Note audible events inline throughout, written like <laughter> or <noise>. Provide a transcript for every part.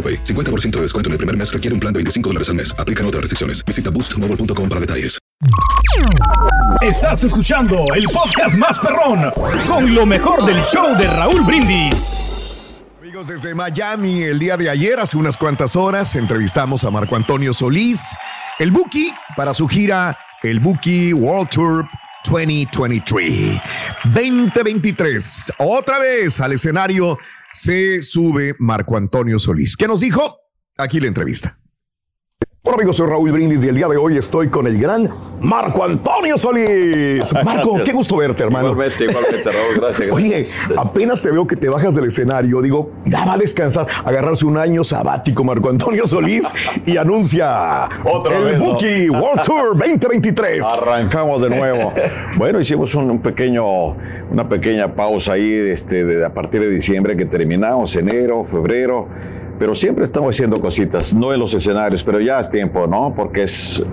AroPay. 50% de descuento en el primer mes requiere un plan de 25 dólares al mes. Aplican otras restricciones. Visita boostmobile.com para detalles. Estás escuchando el podcast más perrón con lo mejor del show de Raúl Brindis. Amigos desde Miami, el día de ayer, hace unas cuantas horas, entrevistamos a Marco Antonio Solís, el Buki, para su gira, el Buki World Tour 2023. 2023. Otra vez al escenario se sube Marco Antonio Solís. ¿Qué nos dijo? Aquí la entrevista. Hola amigos, soy Raúl Brindis y el día de hoy estoy con el gran Marco Antonio Solís. <laughs> Marco, qué gusto verte, hermano. Igualmente, igualmente, Raúl, gracias. <laughs> Oye, apenas te veo que te bajas del escenario, digo, ya va a descansar, agarrarse un año sabático Marco Antonio Solís <laughs> y anuncia Otra el vez, ¿no? Buki World Tour 2023. Arrancamos de nuevo. Bueno, hicimos un, un pequeño, una pequeña pausa ahí este, de, a partir de diciembre que terminamos, enero, febrero. Pero siempre estamos haciendo cositas, no en los escenarios, pero ya es tiempo, ¿no? Porque es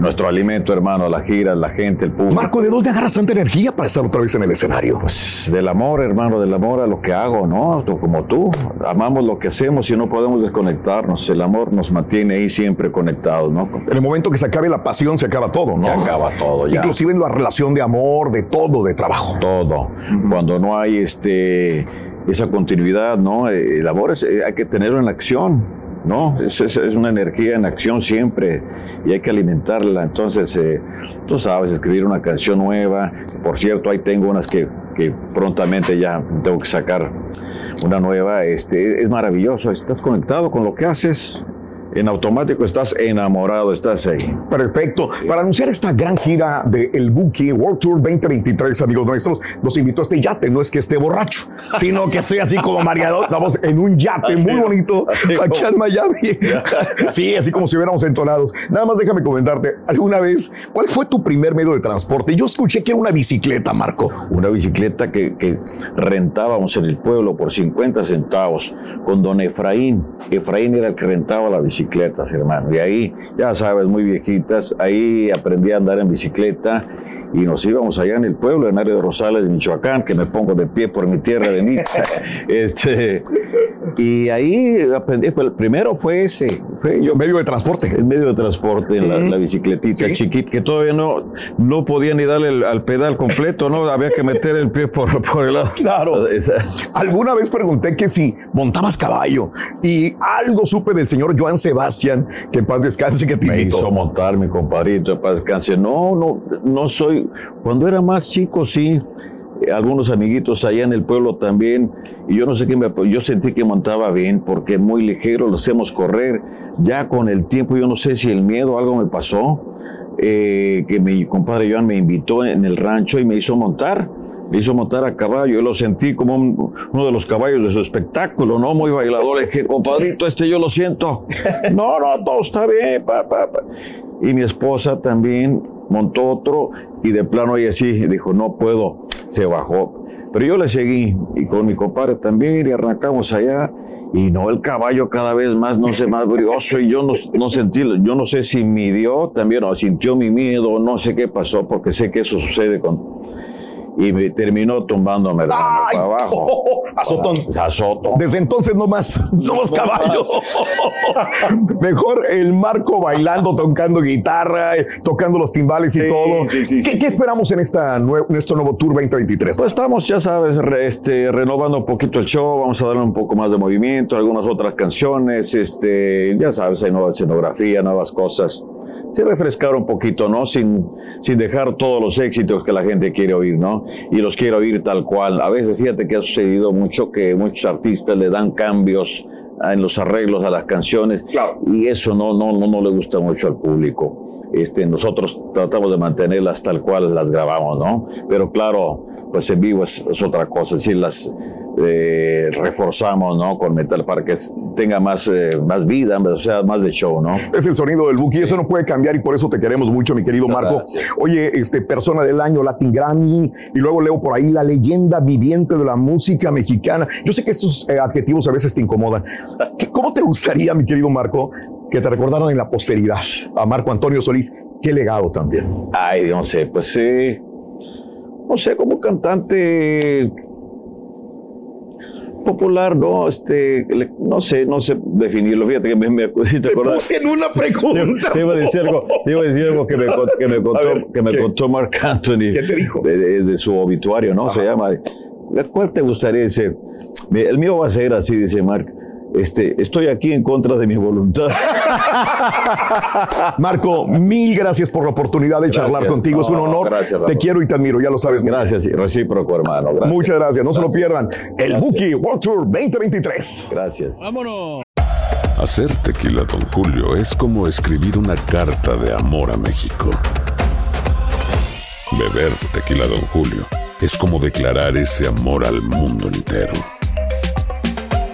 nuestro alimento, hermano, la gira, la gente, el público. Marco, ¿de dónde agarras tanta energía para estar otra vez en el escenario? Pues del amor, hermano, del amor a lo que hago, ¿no? Tú- Como tú, amamos lo que hacemos y no podemos desconectarnos. El amor nos mantiene ahí siempre conectados, ¿no? En el momento que se acabe la pasión, se acaba todo, ¿no? Se acaba todo ya. Inclusive en la relación de amor, de todo, de trabajo. todo. Cuando no hay este esa continuidad, ¿no? Eh, El amor es, eh, hay que tenerlo en acción, ¿no? Es una energía en acción siempre y hay que alimentarla. Entonces, eh, tú sabes, escribir una canción nueva. Por cierto, ahí tengo unas que, que prontamente ya tengo que sacar una nueva. Este, es maravilloso, estás conectado con lo que haces. En automático estás enamorado, estás ahí. Perfecto. Para anunciar esta gran gira de El Buki World Tour 2023, amigos nuestros, nos invitó a este yate. No es que esté borracho, sino que estoy así como mareado. Estamos en un yate Así, muy bonito así aquí como- en Miami. Sí, así como si hubiéramos entonados. Nada más déjame comentarte, alguna vez, ¿cuál fue tu primer medio de transporte? Yo escuché que era una bicicleta, Marco. una bicicleta que, que rentábamos en el pueblo por 50 centavos con don Efraín. Efraín era el que rentaba las bicicletas, hermano. Y ahí, ya sabes, muy viejitas, ahí aprendí a andar en bicicleta y nos íbamos allá en el pueblo, en área de Rosales, de Michoacán, que me pongo de pie por mi tierra bendita. <laughs> este, y ahí aprendí, fue, el primero fue ese, fue yo Medio de transporte. el medio de transporte, la, la bicicletita Sí. chiquita, que todavía no, no podía ni darle el- al pedal completo, ¿no? Había que meter el pie por, por el lado. Claro. <laughs> Esas- Alguna vez pregunté que si montabas caballo y algo supe del señor Joan Sebastián, que en paz descanse, que te Me invitó. hizo montar mi compadrito para descanse. No, no, no soy. Cuando era más chico, sí. eh, Algunos amiguitos allá en el pueblo también, y yo no sé qué me. Yo sentí que montaba bien porque muy ligero, lo hacemos correr. Ya con el tiempo, yo no sé si el miedo, algo me pasó, eh, que mi compadre Joan me invitó en el rancho y me hizo montar. Me hizo montar a caballo, yo lo sentí como un- uno de los caballos de su espectáculo, ¿no? Muy bailador. Le dije, compadrito, este yo lo siento. <laughs> No, no, todo está bien, pa, pa, pa. Y mi esposa también montó otro y de plano ella sí dijo, no puedo, se bajó. Pero yo le seguí y con mi compadre también y arrancamos allá y no, el caballo cada vez más, no sé, más brioso y yo no, no sentí, yo no sé si midió también o sintió mi miedo, no sé qué pasó porque sé que eso sucede con... y me terminó tumbándome de para abajo. Oh, <laughs> azotón. Azoto. Desde entonces no más, <laughs> no más caballos. <laughs> Mejor el Marco bailando, tocando guitarra, eh, tocando los timbales y todo. sí, sí, ¿Qué, esperamos en esta nue- este nuevo Tour 2023? Pues estamos, ya sabes, re- este, renovando un poquito el show, vamos a darle un poco más de movimiento, algunas otras canciones, este, ya sabes, hay nueva escenografía, nuevas cosas. Sí, refrescar un poquito, ¿no? Sin, sin dejar todos los éxitos que la gente quiere oír, ¿no? Y los quiere oír tal cual. A veces, fíjate que ha sucedido mucho que muchos artistas le dan cambios en los arreglos a las canciones y eso no, no, no, no le gusta mucho al público. Este, nosotros tratamos de mantenerlas tal cual las grabamos, ¿no? Pero claro, pues en vivo es, es otra cosa, es decir, las eh, reforzamos, ¿no? Con metal para que tenga más, eh, más vida, o sea, más de show, ¿no? Es el sonido del Buki, eso no puede cambiar y por eso te queremos mucho, mi querido Muchas Marco. gracias. Oye, este, persona del año, Latin Grammy, y luego leo por ahí la leyenda viviente de la música mexicana. Yo sé que estos eh, adjetivos a veces te incomodan. ¿Qué- <laughs> ¿Cómo te gustaría, mi querido Marco, que te recordaran en la posteridad a Marco Antonio Solís? Qué legado también. Ay, no sé, pues sí. No sé, como cantante popular, no, este, le- no sé, no sé definirlo. Fíjate que me, me <laughs> si te acuerdas. en una <laughs> pregunta. te iba a decir algo, te iba a decir algo que me, que me contó, ver, que me contó Mark Anthony. ¿Qué te dijo? De, de- de su obituario, ¿no? Se llama. ¿Cuál te gustaría? Dice, "Mi- el mío va a ser así, dice Mark. Este, estoy aquí en contra de mi voluntad. <laughs> Marco, mil gracias por la oportunidad de charlar Gracias. contigo. es un No, honor. gracias, te quiero y te admiro, ya lo sabes. Gracias, y recíproco, hermano. Gracias. Muchas gracias. No se lo pierdan. El Buki World Tour 2023. Gracias. Hacer tequila, Don Julio, es como escribir una carta de amor a México. Beber tequila, Don Julio, es como declarar ese amor al mundo entero.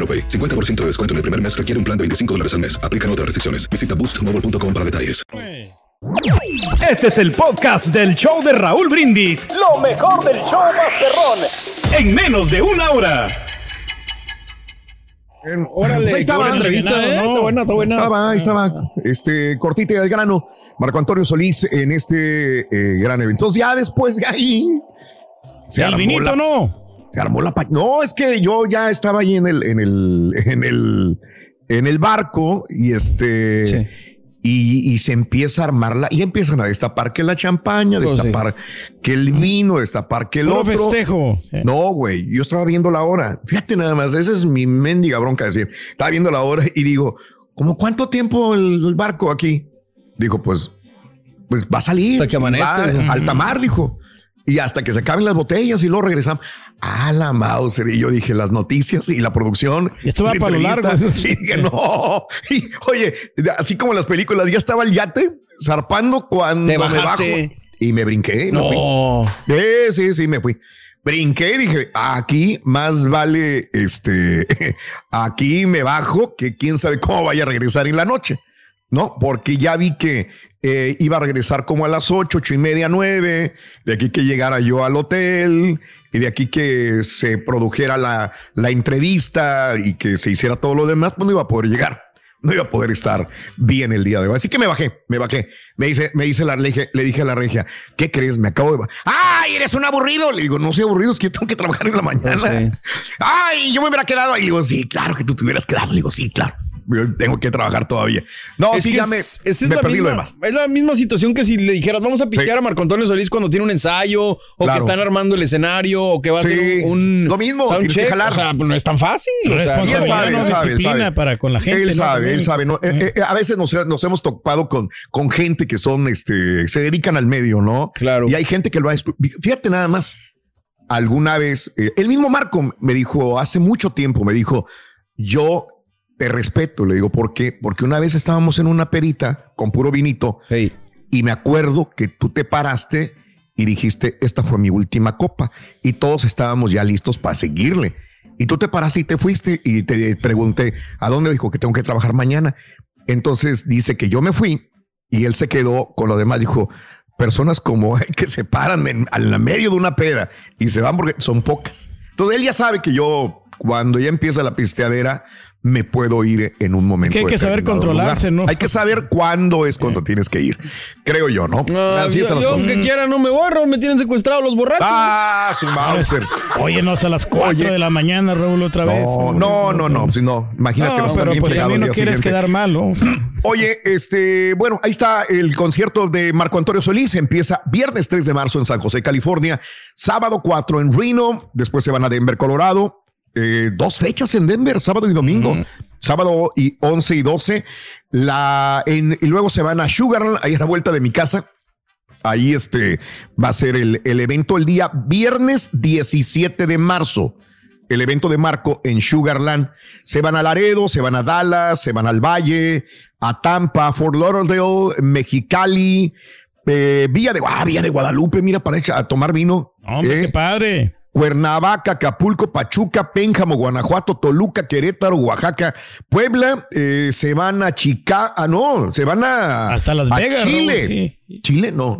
AroPay. 50% de descuento en el primer mes requiere un plan de 25 dólares al mes. Aplican otras restricciones. Visita boostmobile.com para detalles. Este es el podcast del show de Raúl Brindis. Lo mejor del show Masterrón. En menos de una hora. Órale, Pues ahí estaba, buena entrevista, ¿no? ¿eh? Está buena, está buena. Estaba, ahí estaba, este, cortita y al grano, Marco Antonio Solís en este eh, gran evento. Entonces ya después de ahí se el armó vinito, la- ¿no? Se armó la No, es que yo ya estaba ahí en el, en el, en el, en el barco y este. Sí. Y, y se empieza a armarla y empiezan a destapar que la champaña, sí. destapar que el vino, destapar que el Puro otro. festejo. No, güey, yo estaba viendo la hora. Fíjate nada más, esa es mi mendiga bronca decir. Estaba viendo la hora y digo, ¿cómo cuánto tiempo el, el barco aquí? Dijo, pues, pues va a salir. Hasta que amanezca, Va alta mar, dijo. Y hasta que se acaben las botellas y luego regresamos. A la Mauser. Y yo dije, las noticias y la producción. Y esto va para lo largo. <laughs> Y dije, no. Y, oye, así como en las películas, ya estaba el yate zarpando cuando Te me bajo. bajaste. Y me brinqué. y me fui. No. Sí, sí, sí, me fui. Brinqué y dije, aquí más vale este, <laughs> aquí me bajo que quién sabe cómo vaya a regresar en la noche, ¿no? Porque ya vi que eh, iba a regresar como a las ocho, ocho y media, nueve, de aquí que llegara yo al hotel y de aquí que se produjera la, la entrevista y que se hiciera todo lo demás, pues no iba a poder llegar. No iba a poder estar bien el día de hoy. Así que me bajé, me bajé. Me dice, me dice la regia, le dije a la regia, ¿qué crees? Me acabo de. ¡Ay, eres un aburrido! Le digo, no soy aburrido, es que yo tengo que trabajar en la mañana. Sí. ¡Ay, yo me hubiera quedado ahí! Le digo, sí, claro que tú te hubieras quedado. Le digo, sí, claro. Yo tengo que trabajar todavía. No, Es sí, que ya me, es, esa es me la perdí misma, lo demás. Es la misma situación que si le dijeras, vamos a pistear Sí. a Marco Antonio Solís cuando tiene un ensayo, o Claro. que están armando el escenario, o que va a Sí. ser un, un Lo mismo, que. O sea, pues no es tan fácil. o sea, él sabe, no él sabe, él disciplina sabe. para con la gente. Él sabe, él sabe. ¿no? Eh, eh, a veces nos, nos hemos topado con, con gente que son, este, se dedican al medio, ¿no? Claro. Y hay gente que lo ha Fíjate nada más. alguna vez, eh, el mismo Marco me dijo hace mucho tiempo, me dijo, yo te respeto, le digo, ¿por qué? Porque una vez estábamos en una perita con puro vinito Hey. y me acuerdo que tú te paraste y dijiste, esta fue mi última copa y todos estábamos ya listos para seguirle. Y tú te paraste y te fuiste y te pregunté, ¿a dónde? Dijo que tengo que trabajar mañana. Entonces dice que yo me fui y él se quedó con lo demás. Dijo, personas como <laughs> él que se paran en, al medio de una peda y se van porque son pocas. Entonces él ya sabe que yo, cuando ya empieza la pisteadera, me puedo ir en un momento. Que hay que saber controlarse, lugar. ¿no? Hay que saber <laughs> cuándo es cuando tienes que ir. Creo yo, ¿no? No, Así yo, es las yo cosas. aunque quiera no me voy, Raúl, me tienen secuestrados los borrachos. Ah, su Mauser. Oye, no, a las 4 Oye. de la mañana, Raúl, otra vez. No, no, no, no, si no, imagínate, No, vas a estar pero bien pues a mí no quieres siguiente. quedar mal, ¿no? O sea, <clears throat> Oye, este, bueno, ahí está el concierto de Marco Antonio Solís. Empieza viernes 3 de marzo en San José, California. Sábado 4 en Reno. Después se van a Denver, Colorado. Eh, dos fechas en Denver, sábado y domingo. Sábado y 11 y 12. La, en- y luego se van a Sugarland, ahí a la vuelta de mi casa. Ahí este va a ser el, el evento el día viernes 17 de marzo. El evento de Marco en Sugarland. Se van a Laredo, se van a Dallas, se van al Valle, a Tampa, Fort Lauderdale, Mexicali, eh, Villa de, ah, Villa de Guadalupe, mira, para a tomar vino. hombre, Eh, qué padre. Cuernavaca, Acapulco, Pachuca, Pénjamo, Guanajuato, Toluca, Querétaro, Oaxaca, Puebla, eh, se van a Chicago, ah, no, se van a Hasta Las a Vegas, Chile, sí. Chile, no,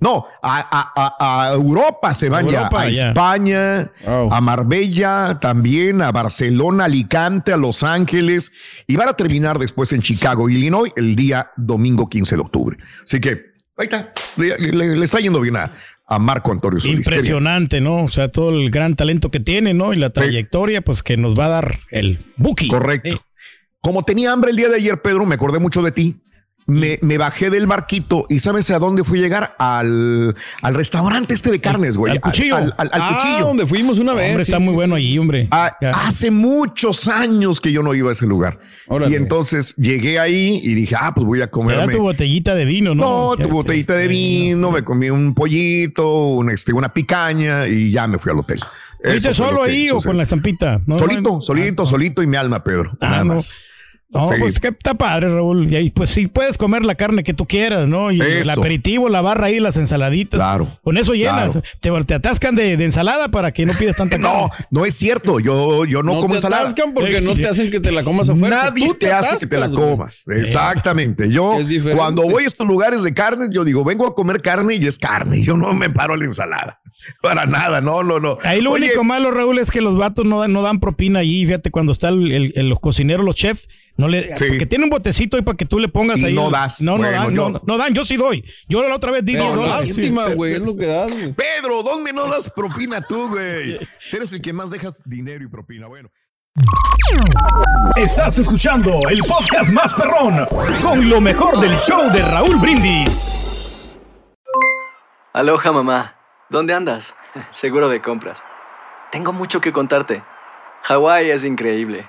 no, a, a- a- a Europa se van Europa, ya, a ya. España, a Marbella, también a Barcelona, Alicante, a Los Ángeles y van a terminar después en Chicago, Illinois, el día domingo 15 de octubre. Así que ahí está, le, le- le está yendo bien a, a Marco Antonio Solís. Impresionante, ¿no? O sea, todo el gran talento que tiene, ¿no? Y la trayectoria, pues que nos va a dar el Buki. Correcto. Eh, Como tenía hambre el día de ayer, Pedro, me acordé mucho de ti. Me, me bajé del barquito y ¿sabes a dónde fui a llegar? Al, al restaurante este de carnes, güey. al cuchillo. Al, al- al ah, cuchillo. donde fuimos una vez. hombre, sí, está sí, muy sí. bueno allí, hombre. Ah, hace muchos años que yo no iba a ese lugar. Órale. Y entonces llegué ahí y dije, ah, pues voy a da comerme. tu botellita de vino, ¿no? No, tu botellita de vino, me comí un pollito, un, este, una picaña y ya me fui al hotel. ¿Fuiste solo ahí o con la estampita? No, Solito, no, solito, solito y mi alma, Pedro. Ah, nada no. más. No, Sí. pues que está padre, Raúl. Y ahí, pues sí, puedes comer la carne que tú quieras, ¿no? Y el aperitivo, la barra ahí, las ensaladitas. Claro, Con eso llenas. claro. Te, te atascan de, de ensalada para que no pidas tanta <laughs> No, carne. no es cierto. Yo, yo no, No, como te ensalada. atascan porque no te hacen que te la comas afuera. Nadie Tú te, hace que te la atascas, comas. Exactamente. Yo, cuando voy a estos lugares de carne, yo digo, vengo a comer carne y es carne. Yo no me paro a la ensalada. <laughs> Para nada, no, no, no. Ahí lo Oye, único malo, Raúl, es que los vatos no dan, no dan propina allí. Fíjate, cuando está el, el- el- los cocineros, los chefs, no le, Sí. porque tiene un botecito ahí para que tú le pongas Y ahí. no das. No, Bueno, no dan, yo- no, no dan. Yo sí doy. Yo la otra vez di Pero 10 dólares. lástima, güey, es lo que das. Pedro, ¿dónde no das propina tú, güey? Si eres el que más dejas dinero y propina. Bueno. Estás escuchando el podcast más perrón con lo mejor del show de Raúl Brindis. Aloha mamá, ¿dónde andas? <laughs> Seguro de compras. Tengo mucho que contarte. Hawái es increíble.